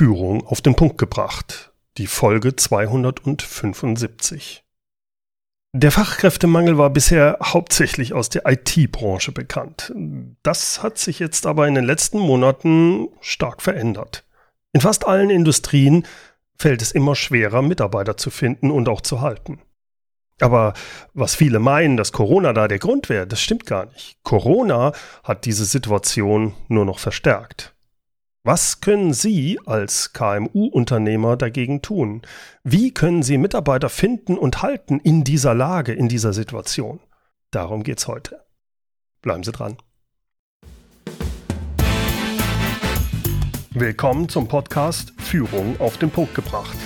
Führung auf den Punkt gebracht. Die Folge 275. Der Fachkräftemangel war bisher hauptsächlich aus der IT-Branche bekannt. Das hat sich jetzt aber in den letzten Monaten stark verändert. In fast allen Industrien fällt es immer schwerer, Mitarbeiter zu finden und auch zu halten. Aber was viele meinen, dass Corona da der Grund wäre, das stimmt gar nicht. Corona hat diese Situation nur noch verstärkt. Was können Sie als KMU-Unternehmer dagegen tun? Wie können Sie Mitarbeiter finden und halten in dieser Lage, in dieser Situation? Darum geht's heute. Bleiben Sie dran. Willkommen zum Podcast Führung auf den Punkt gebracht.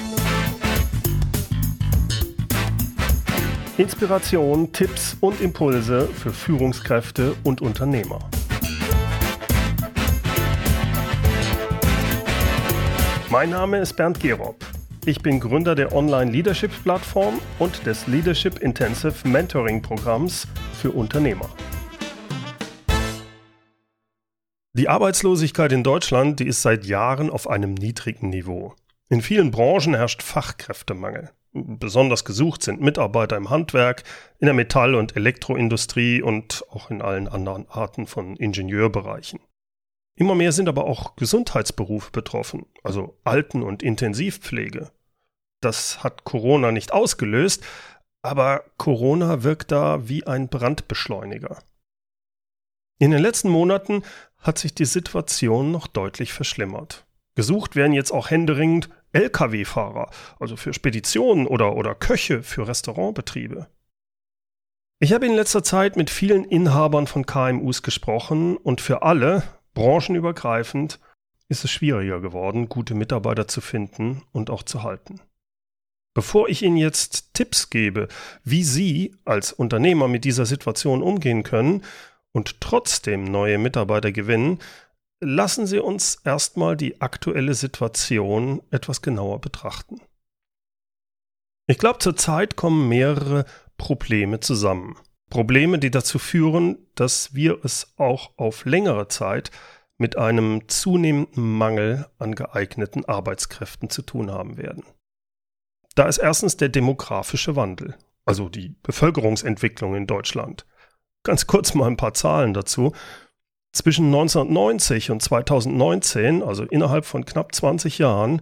Inspiration, Tipps und Impulse für Führungskräfte und Unternehmer. Mein Name ist Bernd Gerob. Ich bin Gründer der Online-Leadership-Plattform und des Leadership Intensive Mentoring-Programms für Unternehmer. Die Arbeitslosigkeit in Deutschland, die ist seit Jahren auf einem niedrigen Niveau. In vielen Branchen herrscht Fachkräftemangel. Besonders gesucht sind Mitarbeiter im Handwerk, in der Metall- und Elektroindustrie und auch in allen anderen Arten von Ingenieurbereichen. Immer mehr sind aber auch Gesundheitsberufe betroffen, also Alten- und Intensivpflege. Das hat Corona nicht ausgelöst, aber Corona wirkt da wie ein Brandbeschleuniger. In den letzten Monaten hat sich die Situation noch deutlich verschlimmert. Gesucht werden jetzt auch händeringend Lkw-Fahrer, also für Speditionen oder, oder Köche für Restaurantbetriebe. Ich habe in letzter Zeit mit vielen Inhabern von KMUs gesprochen und für alle, branchenübergreifend ist es schwieriger geworden, gute Mitarbeiter zu finden und auch zu halten. Bevor ich Ihnen jetzt Tipps gebe, wie Sie als Unternehmer mit dieser Situation umgehen können und trotzdem neue Mitarbeiter gewinnen, lassen Sie uns erstmal die aktuelle Situation etwas genauer betrachten. Ich glaube, zurzeit kommen mehrere Probleme zusammen. Probleme, die dazu führen, dass wir es auch auf längere Zeit mit einem zunehmenden Mangel an geeigneten Arbeitskräften zu tun haben werden. Da ist erstens der demografische Wandel, also die Bevölkerungsentwicklung in Deutschland. Ganz kurz mal ein paar Zahlen dazu. Zwischen 1990 und 2019, also innerhalb von knapp 20 Jahren,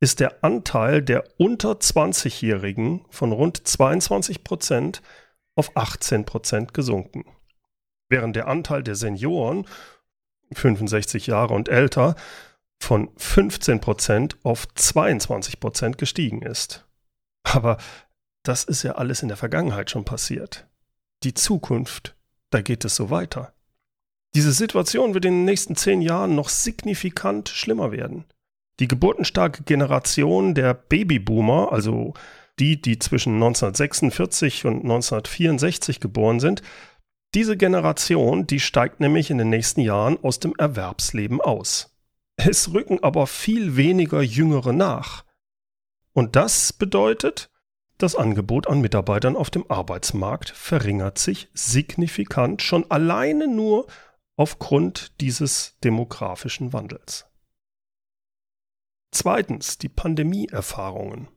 ist der Anteil der unter 20-Jährigen von rund 22 Prozent auf 18 Prozent gesunken. Während der Anteil der Senioren, 65 Jahre und älter, von 15 Prozent auf 22 Prozent gestiegen ist. Aber das ist ja alles in der Vergangenheit schon passiert. Die Zukunft, da geht es so weiter. Diese Situation wird in den nächsten zehn Jahren noch signifikant schlimmer werden. Die geburtenstarke Generation der Babyboomer, also die, die zwischen 1946 und 1964 geboren sind, diese Generation, die steigt nämlich in den nächsten Jahren aus dem Erwerbsleben aus. Es rücken aber viel weniger Jüngere nach. Und das bedeutet, das Angebot an Mitarbeitern auf dem Arbeitsmarkt verringert sich signifikant schon alleine nur aufgrund dieses demografischen Wandels. Zweitens die Pandemieerfahrungen.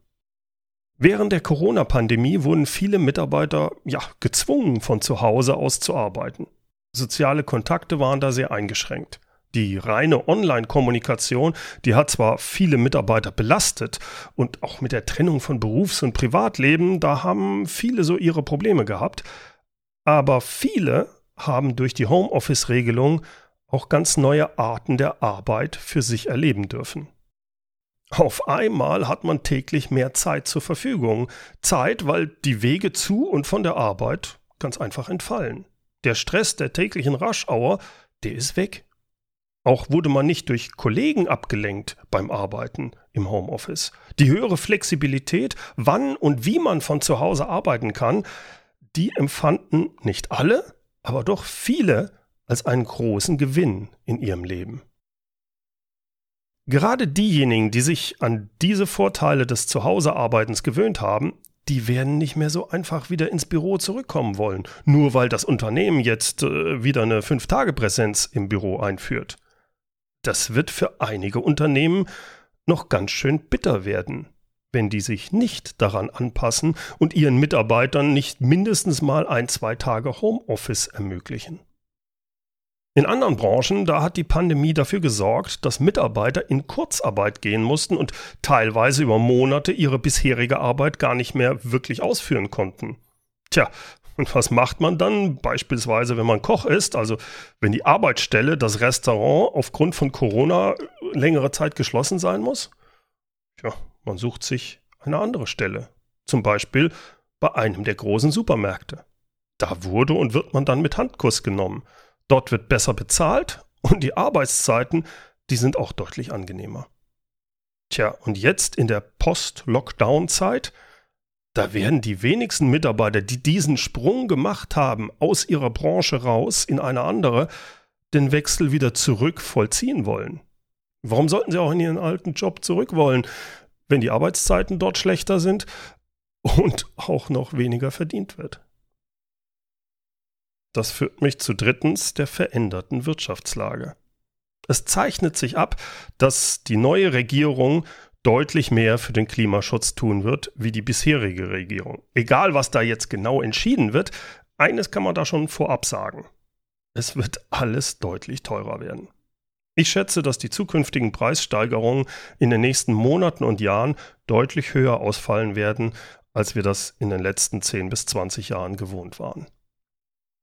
Während der Corona-Pandemie wurden viele Mitarbeiter ja gezwungen, von zu Hause aus zu arbeiten. Soziale Kontakte waren da sehr eingeschränkt. Die reine Online-Kommunikation, die hat zwar viele Mitarbeiter belastet und auch mit der Trennung von Berufs- und Privatleben, da haben viele so ihre Probleme gehabt, aber viele haben durch die Homeoffice-Regelung auch ganz neue Arten der Arbeit für sich erleben dürfen. Auf einmal hat man täglich mehr Zeit zur Verfügung. Zeit, weil die Wege zu und von der Arbeit ganz einfach entfallen. Der Stress der täglichen Raschauer, der ist weg. Auch wurde man nicht durch Kollegen abgelenkt beim Arbeiten im Homeoffice. Die höhere Flexibilität, wann und wie man von zu Hause arbeiten kann, die empfanden nicht alle, aber doch viele als einen großen Gewinn in ihrem Leben. Gerade diejenigen, die sich an diese Vorteile des Zuhausearbeitens gewöhnt haben, die werden nicht mehr so einfach wieder ins Büro zurückkommen wollen, nur weil das Unternehmen jetzt äh, wieder eine Fünf-Tage-Präsenz im Büro einführt. Das wird für einige Unternehmen noch ganz schön bitter werden, wenn die sich nicht daran anpassen und ihren Mitarbeitern nicht mindestens mal ein, zwei Tage Homeoffice ermöglichen. In anderen Branchen, da hat die Pandemie dafür gesorgt, dass Mitarbeiter in Kurzarbeit gehen mussten und teilweise über Monate ihre bisherige Arbeit gar nicht mehr wirklich ausführen konnten. Tja, und was macht man dann? Beispielsweise, wenn man Koch ist, also wenn die Arbeitsstelle, das Restaurant aufgrund von Corona längere Zeit geschlossen sein muss? Tja, man sucht sich eine andere Stelle. Zum Beispiel bei einem der großen Supermärkte. Da wurde und wird man dann mit Handkuss genommen. Dort wird besser bezahlt und die Arbeitszeiten, die sind auch deutlich angenehmer. Tja, und jetzt in der Post-Lockdown-Zeit, da werden die wenigsten Mitarbeiter, die diesen Sprung gemacht haben, aus ihrer Branche raus in eine andere, den Wechsel wieder zurück vollziehen wollen. Warum sollten sie auch in ihren alten Job zurück wollen, wenn die Arbeitszeiten dort schlechter sind und auch noch weniger verdient wird? Das führt mich zu drittens der veränderten Wirtschaftslage. Es zeichnet sich ab, dass die neue Regierung deutlich mehr für den Klimaschutz tun wird wie die bisherige Regierung. Egal, was da jetzt genau entschieden wird, eines kann man da schon vorab sagen. Es wird alles deutlich teurer werden. Ich schätze, dass die zukünftigen Preissteigerungen in den nächsten Monaten und Jahren deutlich höher ausfallen werden, als wir das in den letzten 10 bis 20 Jahren gewohnt waren.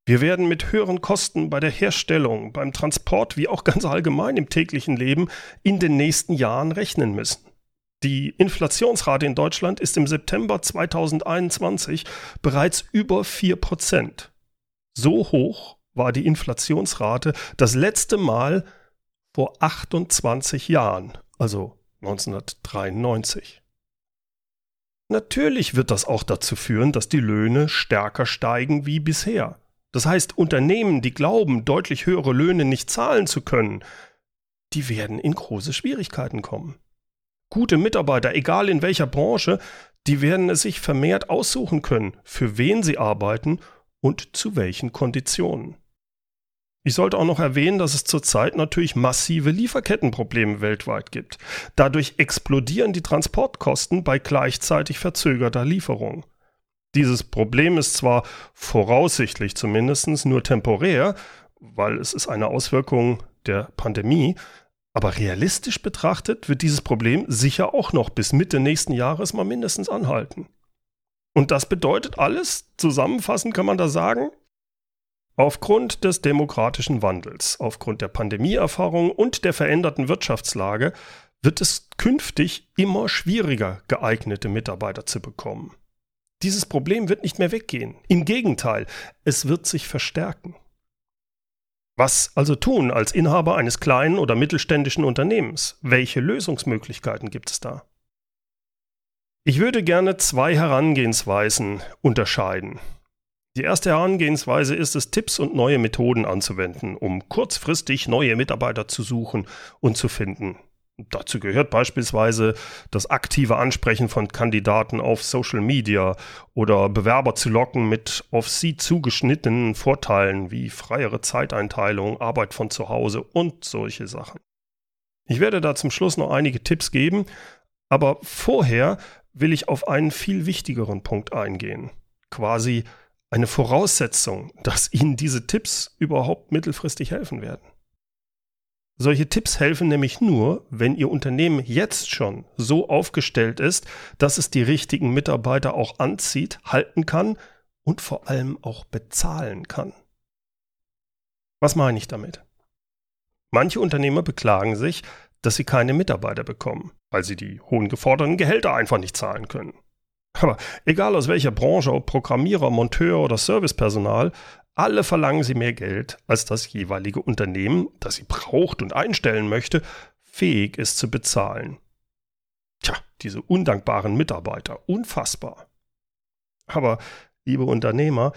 Wir werden mit höheren Kosten bei der Herstellung, beim Transport wie auch ganz allgemein im täglichen Leben in den nächsten Jahren rechnen müssen. Die Inflationsrate in Deutschland ist im September 2021 bereits über 4 Prozent. So hoch war die Inflationsrate das letzte Mal vor 28 Jahren, also 1993. Natürlich wird das auch dazu führen, dass die Löhne stärker steigen wie bisher. Das heißt, Unternehmen, die glauben, deutlich höhere Löhne nicht zahlen zu können, die werden in große Schwierigkeiten kommen. Gute Mitarbeiter, egal in welcher Branche, die werden es sich vermehrt aussuchen können, für wen sie arbeiten und zu welchen Konditionen. Ich sollte auch noch erwähnen, dass es zurzeit natürlich massive Lieferkettenprobleme weltweit gibt. Dadurch explodieren die Transportkosten bei gleichzeitig verzögerter Lieferung. Dieses Problem ist zwar voraussichtlich zumindest nur temporär, weil es ist eine Auswirkung der Pandemie, aber realistisch betrachtet wird dieses Problem sicher auch noch bis Mitte nächsten Jahres mal mindestens anhalten. Und das bedeutet alles, zusammenfassend kann man da sagen, aufgrund des demokratischen Wandels, aufgrund der Pandemieerfahrung und der veränderten Wirtschaftslage wird es künftig immer schwieriger, geeignete Mitarbeiter zu bekommen. Dieses Problem wird nicht mehr weggehen. Im Gegenteil, es wird sich verstärken. Was also tun als Inhaber eines kleinen oder mittelständischen Unternehmens? Welche Lösungsmöglichkeiten gibt es da? Ich würde gerne zwei Herangehensweisen unterscheiden. Die erste Herangehensweise ist es, Tipps und neue Methoden anzuwenden, um kurzfristig neue Mitarbeiter zu suchen und zu finden. Dazu gehört beispielsweise das aktive Ansprechen von Kandidaten auf Social Media oder Bewerber zu locken mit auf sie zugeschnittenen Vorteilen wie freiere Zeiteinteilung, Arbeit von zu Hause und solche Sachen. Ich werde da zum Schluss noch einige Tipps geben, aber vorher will ich auf einen viel wichtigeren Punkt eingehen. Quasi eine Voraussetzung, dass Ihnen diese Tipps überhaupt mittelfristig helfen werden. Solche Tipps helfen nämlich nur, wenn Ihr Unternehmen jetzt schon so aufgestellt ist, dass es die richtigen Mitarbeiter auch anzieht, halten kann und vor allem auch bezahlen kann. Was meine ich damit? Manche Unternehmer beklagen sich, dass sie keine Mitarbeiter bekommen, weil sie die hohen geforderten Gehälter einfach nicht zahlen können. Aber egal aus welcher Branche, ob Programmierer, Monteur oder Servicepersonal, alle verlangen sie mehr Geld, als das jeweilige Unternehmen, das sie braucht und einstellen möchte, fähig ist zu bezahlen. Tja, diese undankbaren Mitarbeiter, unfassbar. Aber, liebe Unternehmer,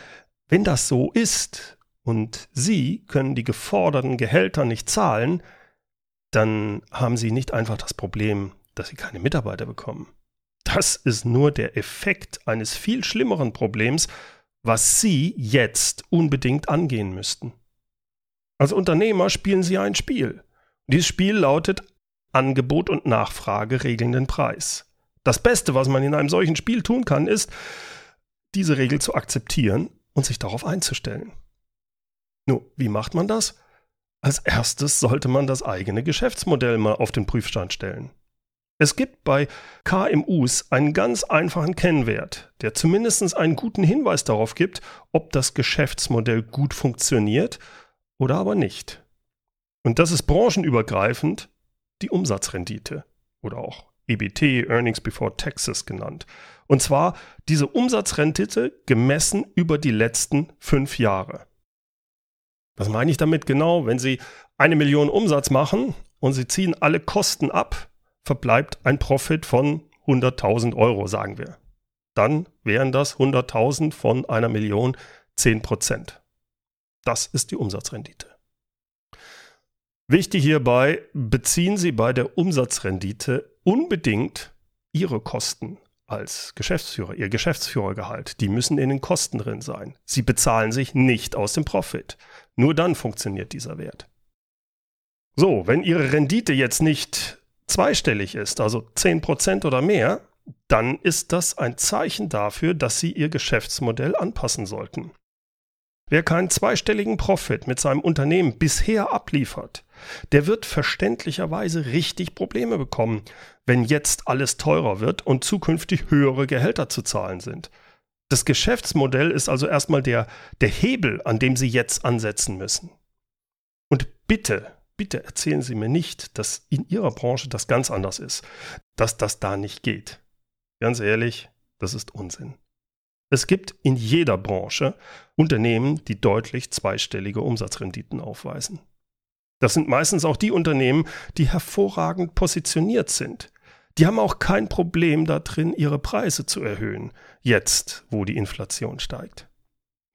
wenn das so ist und Sie können die geforderten Gehälter nicht zahlen, dann haben Sie nicht einfach das Problem, dass Sie keine Mitarbeiter bekommen. Das ist nur der Effekt eines viel schlimmeren Problems, was Sie jetzt unbedingt angehen müssten. Als Unternehmer spielen Sie ein Spiel. Dieses Spiel lautet Angebot und Nachfrage regelnden Preis. Das Beste, was man in einem solchen Spiel tun kann, ist, diese Regel zu akzeptieren und sich darauf einzustellen. Nun, wie macht man das? Als erstes sollte man das eigene Geschäftsmodell mal auf den Prüfstand stellen. Es gibt bei KMUs einen ganz einfachen Kennwert, der zumindest einen guten Hinweis darauf gibt, ob das Geschäftsmodell gut funktioniert oder aber nicht. Und das ist branchenübergreifend die Umsatzrendite oder auch EBT, Earnings Before Taxes genannt. Und zwar diese Umsatzrendite gemessen über die letzten fünf Jahre. Was meine ich damit genau? Wenn Sie eine Million Umsatz machen und Sie ziehen alle Kosten ab, verbleibt ein Profit von 100.000 Euro, sagen wir. Dann wären das 100.000 von einer Million 10 Prozent. Das ist die Umsatzrendite. Wichtig hierbei, beziehen Sie bei der Umsatzrendite unbedingt Ihre Kosten als Geschäftsführer, Ihr Geschäftsführergehalt. Die müssen in den Kosten drin sein. Sie bezahlen sich nicht aus dem Profit. Nur dann funktioniert dieser Wert. So, wenn Ihre Rendite jetzt nicht zweistellig ist, also 10% oder mehr, dann ist das ein Zeichen dafür, dass Sie Ihr Geschäftsmodell anpassen sollten. Wer keinen zweistelligen Profit mit seinem Unternehmen bisher abliefert, der wird verständlicherweise richtig Probleme bekommen, wenn jetzt alles teurer wird und zukünftig höhere Gehälter zu zahlen sind. Das Geschäftsmodell ist also erstmal der, der Hebel, an dem Sie jetzt ansetzen müssen. Und bitte, bitte erzählen Sie mir nicht, dass in Ihrer Branche das ganz anders ist, dass das da nicht geht. Ganz ehrlich, das ist Unsinn. Es gibt in jeder Branche Unternehmen, die deutlich zweistellige Umsatzrenditen aufweisen. Das sind meistens auch die Unternehmen, die hervorragend positioniert sind. Die haben auch kein Problem darin, ihre Preise zu erhöhen, jetzt, wo die Inflation steigt.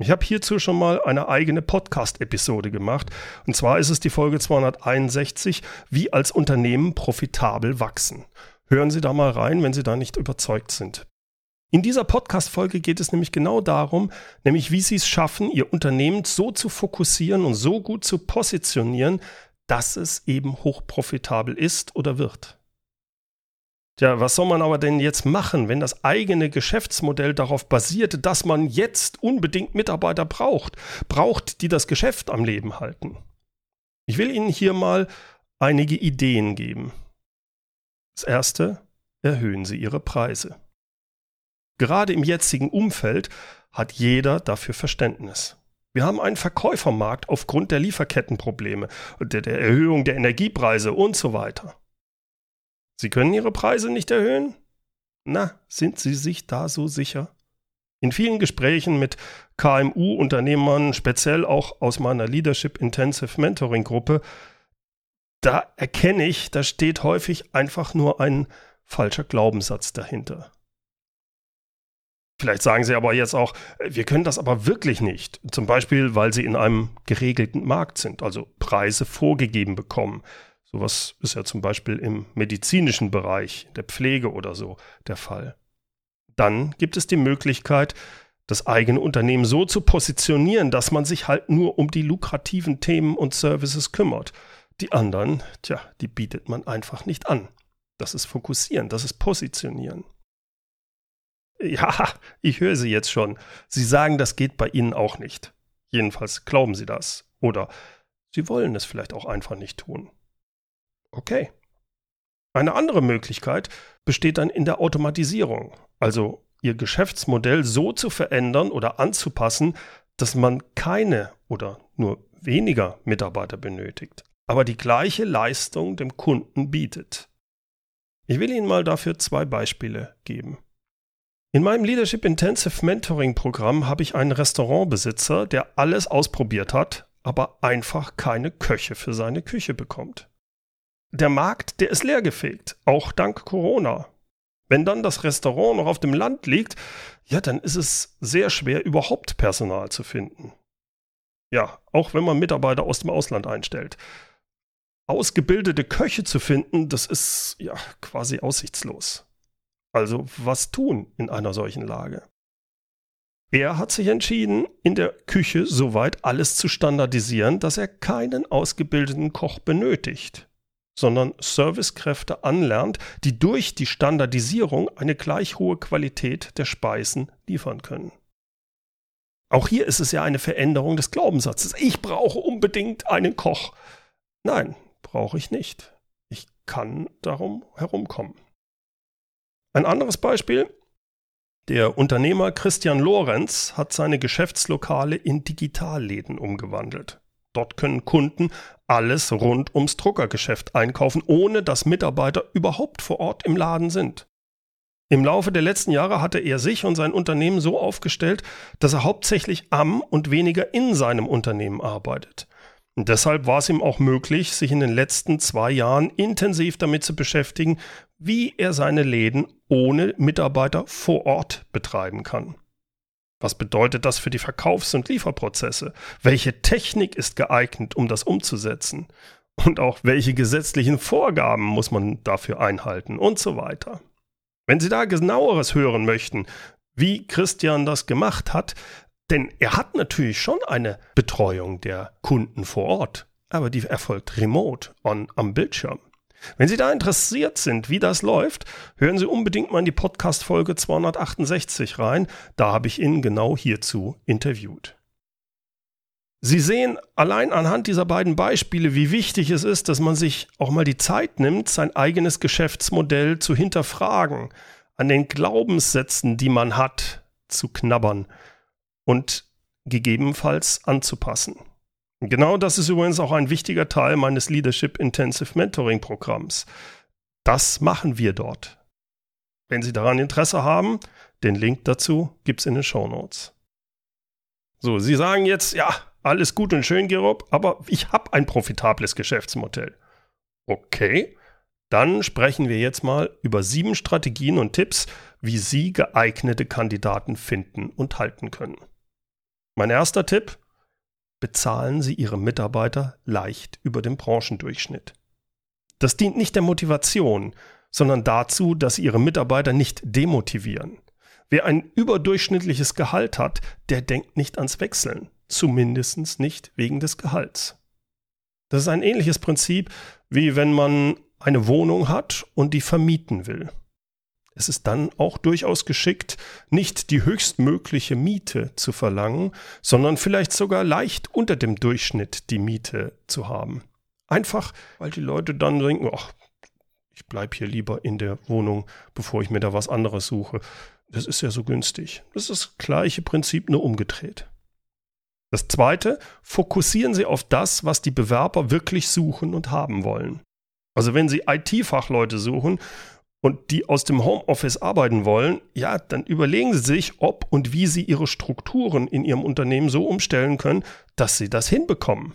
Ich habe hierzu schon mal eine eigene Podcast-Episode gemacht, und zwar ist es die Folge 261, wie als Unternehmen profitabel wachsen. Hören Sie da mal rein, wenn Sie da nicht überzeugt sind. In dieser Podcast-Folge geht es nämlich genau darum, nämlich wie Sie es schaffen, Ihr Unternehmen so zu fokussieren und so gut zu positionieren, dass es eben hochprofitabel ist oder wird. Tja, was soll man aber denn jetzt machen, wenn das eigene Geschäftsmodell darauf basiert, dass man jetzt unbedingt Mitarbeiter braucht, braucht, die das Geschäft am Leben halten? Ich will Ihnen hier mal einige Ideen geben. Das erste, erhöhen Sie Ihre Preise. Gerade im jetzigen Umfeld hat jeder dafür Verständnis. Wir haben einen Verkäufermarkt aufgrund der Lieferkettenprobleme, der, der Erhöhung der Energiepreise und so weiter. Sie können Ihre Preise nicht erhöhen? Na, sind Sie sich da so sicher? In vielen Gesprächen mit KMU-Unternehmern, speziell auch aus meiner Leadership Intensive Mentoring Gruppe, da erkenne ich, da steht häufig einfach nur ein falscher Glaubenssatz dahinter. Vielleicht sagen Sie aber jetzt auch, wir können das aber wirklich nicht. Zum Beispiel, weil Sie in einem geregelten Markt sind, also Preise vorgegeben bekommen. Sowas ist ja zum Beispiel im medizinischen Bereich, der Pflege oder so der Fall. Dann gibt es die Möglichkeit, das eigene Unternehmen so zu positionieren, dass man sich halt nur um die lukrativen Themen und Services kümmert. Die anderen, tja, die bietet man einfach nicht an. Das ist Fokussieren, das ist Positionieren. Ja, ich höre Sie jetzt schon. Sie sagen, das geht bei Ihnen auch nicht. Jedenfalls glauben Sie das. Oder Sie wollen es vielleicht auch einfach nicht tun. Okay. Eine andere Möglichkeit besteht dann in der Automatisierung, also Ihr Geschäftsmodell so zu verändern oder anzupassen, dass man keine oder nur weniger Mitarbeiter benötigt, aber die gleiche Leistung dem Kunden bietet. Ich will Ihnen mal dafür zwei Beispiele geben. In meinem Leadership Intensive Mentoring Programm habe ich einen Restaurantbesitzer, der alles ausprobiert hat, aber einfach keine Köche für seine Küche bekommt. Der Markt, der ist leergefegt, auch dank Corona. Wenn dann das Restaurant noch auf dem Land liegt, ja, dann ist es sehr schwer, überhaupt Personal zu finden. Ja, auch wenn man Mitarbeiter aus dem Ausland einstellt. Ausgebildete Köche zu finden, das ist ja quasi aussichtslos. Also was tun in einer solchen Lage? Er hat sich entschieden, in der Küche soweit alles zu standardisieren, dass er keinen ausgebildeten Koch benötigt. Sondern Servicekräfte anlernt, die durch die Standardisierung eine gleich hohe Qualität der Speisen liefern können. Auch hier ist es ja eine Veränderung des Glaubenssatzes. Ich brauche unbedingt einen Koch. Nein, brauche ich nicht. Ich kann darum herumkommen. Ein anderes Beispiel. Der Unternehmer Christian Lorenz hat seine Geschäftslokale in Digitalläden umgewandelt. Dort können Kunden alles rund ums Druckergeschäft einkaufen, ohne dass Mitarbeiter überhaupt vor Ort im Laden sind. Im Laufe der letzten Jahre hatte er sich und sein Unternehmen so aufgestellt, dass er hauptsächlich am und weniger in seinem Unternehmen arbeitet. Und deshalb war es ihm auch möglich, sich in den letzten zwei Jahren intensiv damit zu beschäftigen, wie er seine Läden ohne Mitarbeiter vor Ort betreiben kann. Was bedeutet das für die Verkaufs- und Lieferprozesse? Welche Technik ist geeignet, um das umzusetzen? Und auch welche gesetzlichen Vorgaben muss man dafür einhalten und so weiter. Wenn Sie da genaueres hören möchten, wie Christian das gemacht hat, denn er hat natürlich schon eine Betreuung der Kunden vor Ort, aber die erfolgt remote on, am Bildschirm. Wenn Sie da interessiert sind, wie das läuft, hören Sie unbedingt mal in die Podcast-Folge 268 rein. Da habe ich ihn genau hierzu interviewt. Sie sehen allein anhand dieser beiden Beispiele, wie wichtig es ist, dass man sich auch mal die Zeit nimmt, sein eigenes Geschäftsmodell zu hinterfragen, an den Glaubenssätzen, die man hat, zu knabbern und gegebenenfalls anzupassen. Genau das ist übrigens auch ein wichtiger Teil meines Leadership Intensive Mentoring Programms. Das machen wir dort. Wenn Sie daran Interesse haben, den Link dazu gibt es in den Show Notes. So, Sie sagen jetzt, ja, alles gut und schön, Gerob, aber ich habe ein profitables Geschäftsmodell. Okay, dann sprechen wir jetzt mal über sieben Strategien und Tipps, wie Sie geeignete Kandidaten finden und halten können. Mein erster Tipp, bezahlen Sie Ihre Mitarbeiter leicht über dem Branchendurchschnitt. Das dient nicht der Motivation, sondern dazu, dass Sie Ihre Mitarbeiter nicht demotivieren. Wer ein überdurchschnittliches Gehalt hat, der denkt nicht ans Wechseln zumindest nicht wegen des Gehalts. Das ist ein ähnliches Prinzip, wie wenn man eine Wohnung hat und die vermieten will. Es ist dann auch durchaus geschickt, nicht die höchstmögliche Miete zu verlangen, sondern vielleicht sogar leicht unter dem Durchschnitt die Miete zu haben. Einfach, weil die Leute dann denken, ach, ich bleibe hier lieber in der Wohnung, bevor ich mir da was anderes suche. Das ist ja so günstig. Das ist das gleiche Prinzip, nur umgedreht. Das Zweite, fokussieren Sie auf das, was die Bewerber wirklich suchen und haben wollen. Also wenn Sie IT-Fachleute suchen und die aus dem Homeoffice arbeiten wollen, ja, dann überlegen Sie sich, ob und wie Sie Ihre Strukturen in Ihrem Unternehmen so umstellen können, dass Sie das hinbekommen.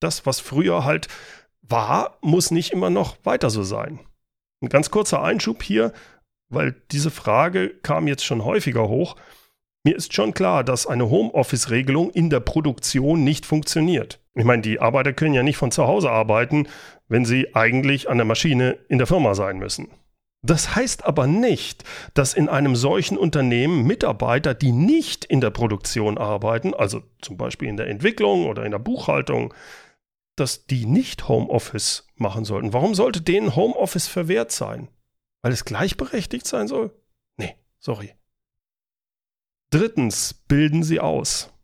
Das, was früher halt war, muss nicht immer noch weiter so sein. Ein ganz kurzer Einschub hier, weil diese Frage kam jetzt schon häufiger hoch. Mir ist schon klar, dass eine Homeoffice-Regelung in der Produktion nicht funktioniert. Ich meine, die Arbeiter können ja nicht von zu Hause arbeiten, wenn sie eigentlich an der Maschine in der Firma sein müssen. Das heißt aber nicht, dass in einem solchen Unternehmen Mitarbeiter, die nicht in der Produktion arbeiten, also zum Beispiel in der Entwicklung oder in der Buchhaltung, dass die nicht Homeoffice machen sollten. Warum sollte denen Homeoffice verwehrt sein? Weil es gleichberechtigt sein soll? Nee, sorry. Drittens, bilden Sie aus.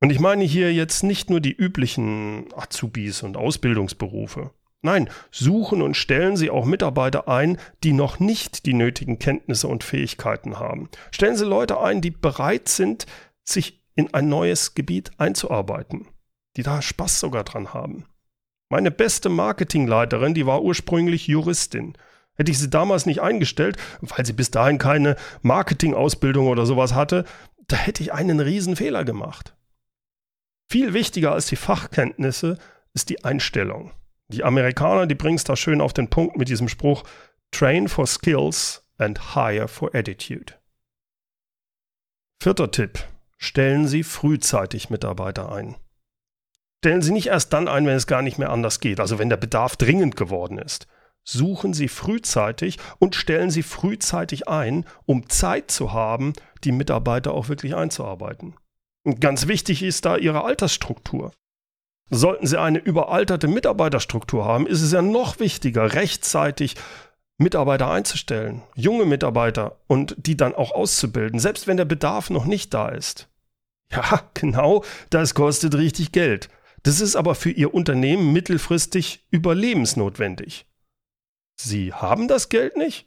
Und ich meine hier jetzt nicht nur die üblichen Azubis und Ausbildungsberufe. Nein, suchen und stellen Sie auch Mitarbeiter ein, die noch nicht die nötigen Kenntnisse und Fähigkeiten haben. Stellen Sie Leute ein, die bereit sind, sich in ein neues Gebiet einzuarbeiten, die da Spaß sogar dran haben. Meine beste Marketingleiterin, die war ursprünglich Juristin. Hätte ich sie damals nicht eingestellt, weil sie bis dahin keine Marketingausbildung oder sowas hatte, da hätte ich einen riesen Fehler gemacht. Viel wichtiger als die Fachkenntnisse ist die Einstellung. Die Amerikaner, die bringen es da schön auf den Punkt mit diesem Spruch Train for Skills and Hire for Attitude. Vierter Tipp. Stellen Sie frühzeitig Mitarbeiter ein. Stellen Sie nicht erst dann ein, wenn es gar nicht mehr anders geht, also wenn der Bedarf dringend geworden ist. Suchen Sie frühzeitig und stellen Sie frühzeitig ein, um Zeit zu haben, die Mitarbeiter auch wirklich einzuarbeiten. Und ganz wichtig ist da ihre Altersstruktur. Sollten Sie eine überalterte Mitarbeiterstruktur haben, ist es ja noch wichtiger, rechtzeitig Mitarbeiter einzustellen, junge Mitarbeiter und die dann auch auszubilden, selbst wenn der Bedarf noch nicht da ist. Ja, genau, das kostet richtig Geld. Das ist aber für Ihr Unternehmen mittelfristig überlebensnotwendig. Sie haben das Geld nicht?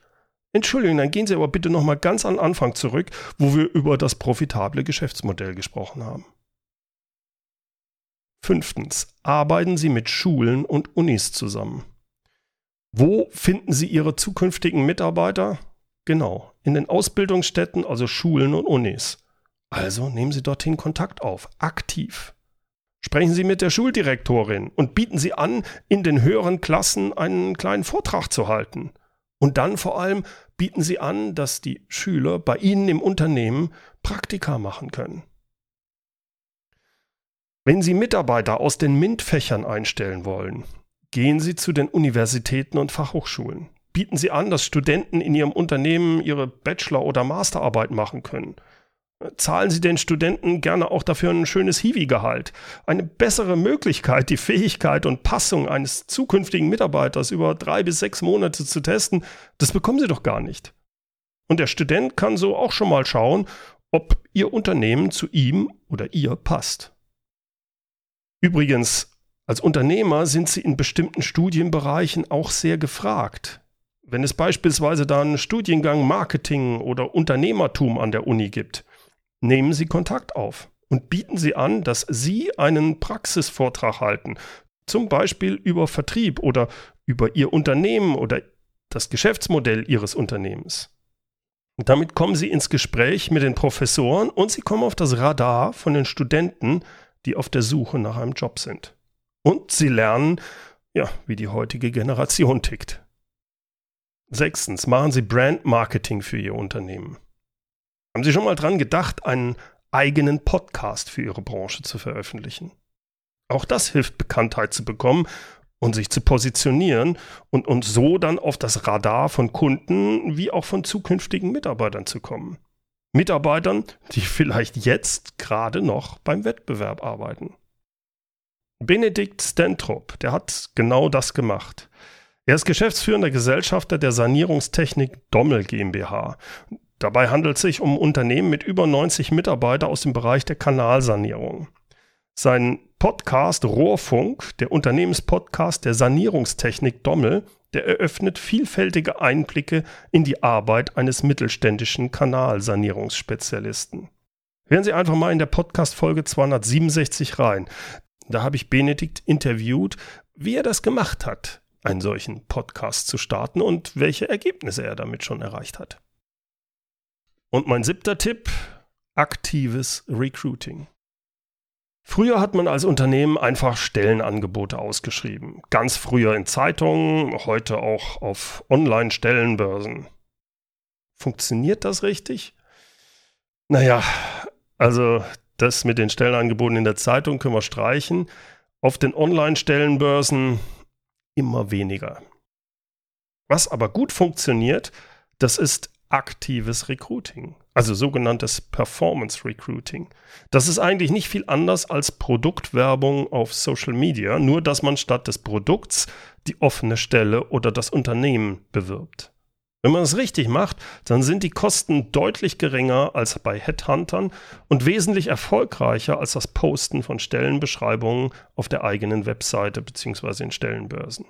Entschuldigung, dann gehen Sie aber bitte nochmal ganz an Anfang zurück, wo wir über das profitable Geschäftsmodell gesprochen haben. Fünftens. Arbeiten Sie mit Schulen und Unis zusammen. Wo finden Sie Ihre zukünftigen Mitarbeiter? Genau, in den Ausbildungsstätten, also Schulen und Unis. Also nehmen Sie dorthin Kontakt auf, aktiv. Sprechen Sie mit der Schuldirektorin und bieten Sie an, in den höheren Klassen einen kleinen Vortrag zu halten. Und dann vor allem bieten Sie an, dass die Schüler bei Ihnen im Unternehmen Praktika machen können. Wenn Sie Mitarbeiter aus den MINT-Fächern einstellen wollen, gehen Sie zu den Universitäten und Fachhochschulen. Bieten Sie an, dass Studenten in Ihrem Unternehmen ihre Bachelor- oder Masterarbeit machen können zahlen Sie den Studenten gerne auch dafür ein schönes Hiwi-Gehalt. Eine bessere Möglichkeit, die Fähigkeit und Passung eines zukünftigen Mitarbeiters über drei bis sechs Monate zu testen, das bekommen Sie doch gar nicht. Und der Student kann so auch schon mal schauen, ob Ihr Unternehmen zu ihm oder ihr passt. Übrigens, als Unternehmer sind Sie in bestimmten Studienbereichen auch sehr gefragt. Wenn es beispielsweise dann Studiengang Marketing oder Unternehmertum an der Uni gibt, nehmen Sie Kontakt auf und bieten Sie an, dass Sie einen Praxisvortrag halten, zum Beispiel über Vertrieb oder über Ihr Unternehmen oder das Geschäftsmodell Ihres Unternehmens. Und damit kommen Sie ins Gespräch mit den Professoren und Sie kommen auf das Radar von den Studenten, die auf der Suche nach einem Job sind. Und Sie lernen, ja, wie die heutige Generation tickt. Sechstens, machen Sie Brand Marketing für Ihr Unternehmen. Haben Sie schon mal dran gedacht, einen eigenen Podcast für Ihre Branche zu veröffentlichen? Auch das hilft, Bekanntheit zu bekommen und sich zu positionieren und, und so dann auf das Radar von Kunden wie auch von zukünftigen Mitarbeitern zu kommen. Mitarbeitern, die vielleicht jetzt gerade noch beim Wettbewerb arbeiten. Benedikt Stentrop, der hat genau das gemacht. Er ist geschäftsführender Gesellschafter der Sanierungstechnik Dommel GmbH. Dabei handelt es sich um Unternehmen mit über 90 Mitarbeitern aus dem Bereich der Kanalsanierung. Sein Podcast Rohrfunk, der Unternehmenspodcast der Sanierungstechnik Dommel, der eröffnet vielfältige Einblicke in die Arbeit eines mittelständischen Kanalsanierungsspezialisten. Hören Sie einfach mal in der Podcast-Folge 267 rein. Da habe ich Benedikt interviewt, wie er das gemacht hat, einen solchen Podcast zu starten und welche Ergebnisse er damit schon erreicht hat. Und mein siebter Tipp, aktives Recruiting. Früher hat man als Unternehmen einfach Stellenangebote ausgeschrieben. Ganz früher in Zeitungen, heute auch auf Online-Stellenbörsen. Funktioniert das richtig? Naja, also das mit den Stellenangeboten in der Zeitung können wir streichen. Auf den Online-Stellenbörsen immer weniger. Was aber gut funktioniert, das ist aktives Recruiting, also sogenanntes Performance Recruiting. Das ist eigentlich nicht viel anders als Produktwerbung auf Social Media, nur dass man statt des Produkts die offene Stelle oder das Unternehmen bewirbt. Wenn man es richtig macht, dann sind die Kosten deutlich geringer als bei Headhuntern und wesentlich erfolgreicher als das Posten von Stellenbeschreibungen auf der eigenen Webseite bzw. in Stellenbörsen.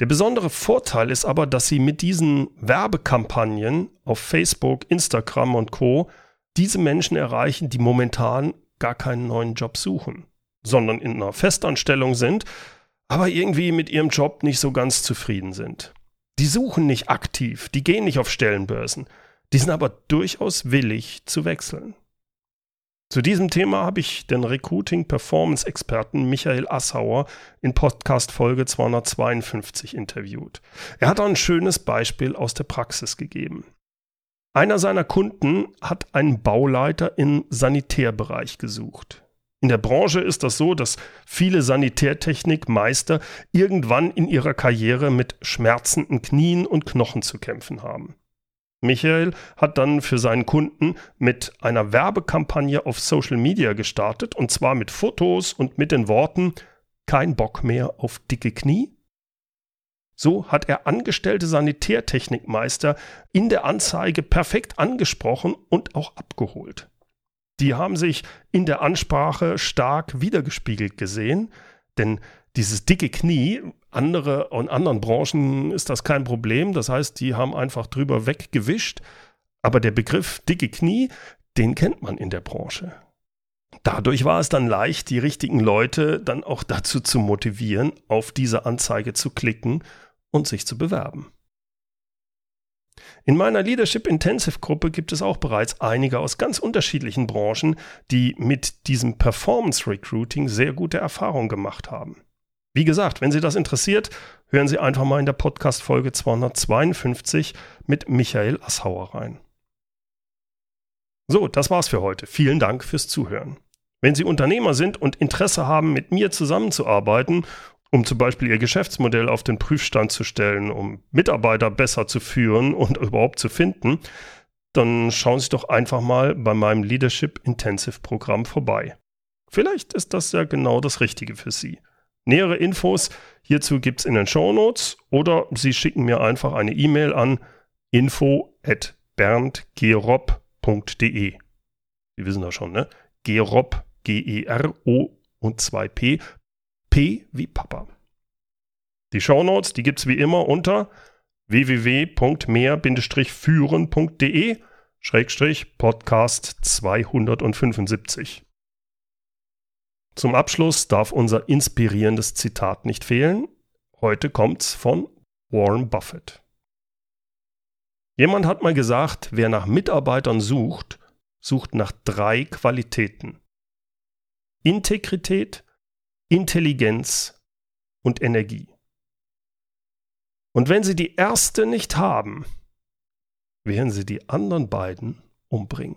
Der besondere Vorteil ist aber, dass sie mit diesen Werbekampagnen auf Facebook, Instagram und Co. diese Menschen erreichen, die momentan gar keinen neuen Job suchen, sondern in einer Festanstellung sind, aber irgendwie mit ihrem Job nicht so ganz zufrieden sind. Die suchen nicht aktiv, die gehen nicht auf Stellenbörsen, die sind aber durchaus willig zu wechseln. Zu diesem Thema habe ich den Recruiting-Performance-Experten Michael Assauer in Podcast Folge 252 interviewt. Er hat ein schönes Beispiel aus der Praxis gegeben. Einer seiner Kunden hat einen Bauleiter im Sanitärbereich gesucht. In der Branche ist das so, dass viele Sanitärtechnikmeister irgendwann in ihrer Karriere mit schmerzenden Knien und Knochen zu kämpfen haben. Michael hat dann für seinen Kunden mit einer Werbekampagne auf Social Media gestartet und zwar mit Fotos und mit den Worten kein Bock mehr auf dicke Knie. So hat er angestellte Sanitärtechnikmeister in der Anzeige perfekt angesprochen und auch abgeholt. Die haben sich in der Ansprache stark wiedergespiegelt gesehen, denn dieses dicke Knie, andere und anderen Branchen ist das kein Problem, das heißt, die haben einfach drüber weggewischt, aber der Begriff dicke Knie, den kennt man in der Branche. Dadurch war es dann leicht, die richtigen Leute dann auch dazu zu motivieren, auf diese Anzeige zu klicken und sich zu bewerben. In meiner Leadership Intensive Gruppe gibt es auch bereits einige aus ganz unterschiedlichen Branchen, die mit diesem Performance Recruiting sehr gute Erfahrungen gemacht haben. Wie gesagt, wenn Sie das interessiert, hören Sie einfach mal in der Podcast Folge 252 mit Michael Assauer rein. So, das war's für heute. Vielen Dank fürs Zuhören. Wenn Sie Unternehmer sind und Interesse haben, mit mir zusammenzuarbeiten, um zum Beispiel Ihr Geschäftsmodell auf den Prüfstand zu stellen, um Mitarbeiter besser zu führen und überhaupt zu finden, dann schauen Sie doch einfach mal bei meinem Leadership Intensive Programm vorbei. Vielleicht ist das ja genau das Richtige für Sie. Nähere Infos hierzu gibt es in den Show Notes oder Sie schicken mir einfach eine E-Mail an info at berndgerob.de. Sie wissen das schon, ne? Gerob G-E-R-O und 2 P. P wie Papa. Die Shownotes, die gibt es wie immer unter www.mehr-führen.de Schrägstrich Podcast 275. Zum Abschluss darf unser inspirierendes Zitat nicht fehlen. Heute kommt's von Warren Buffett. Jemand hat mal gesagt, wer nach Mitarbeitern sucht, sucht nach drei Qualitäten. Integrität, Intelligenz und Energie. Und wenn Sie die erste nicht haben, werden Sie die anderen beiden umbringen.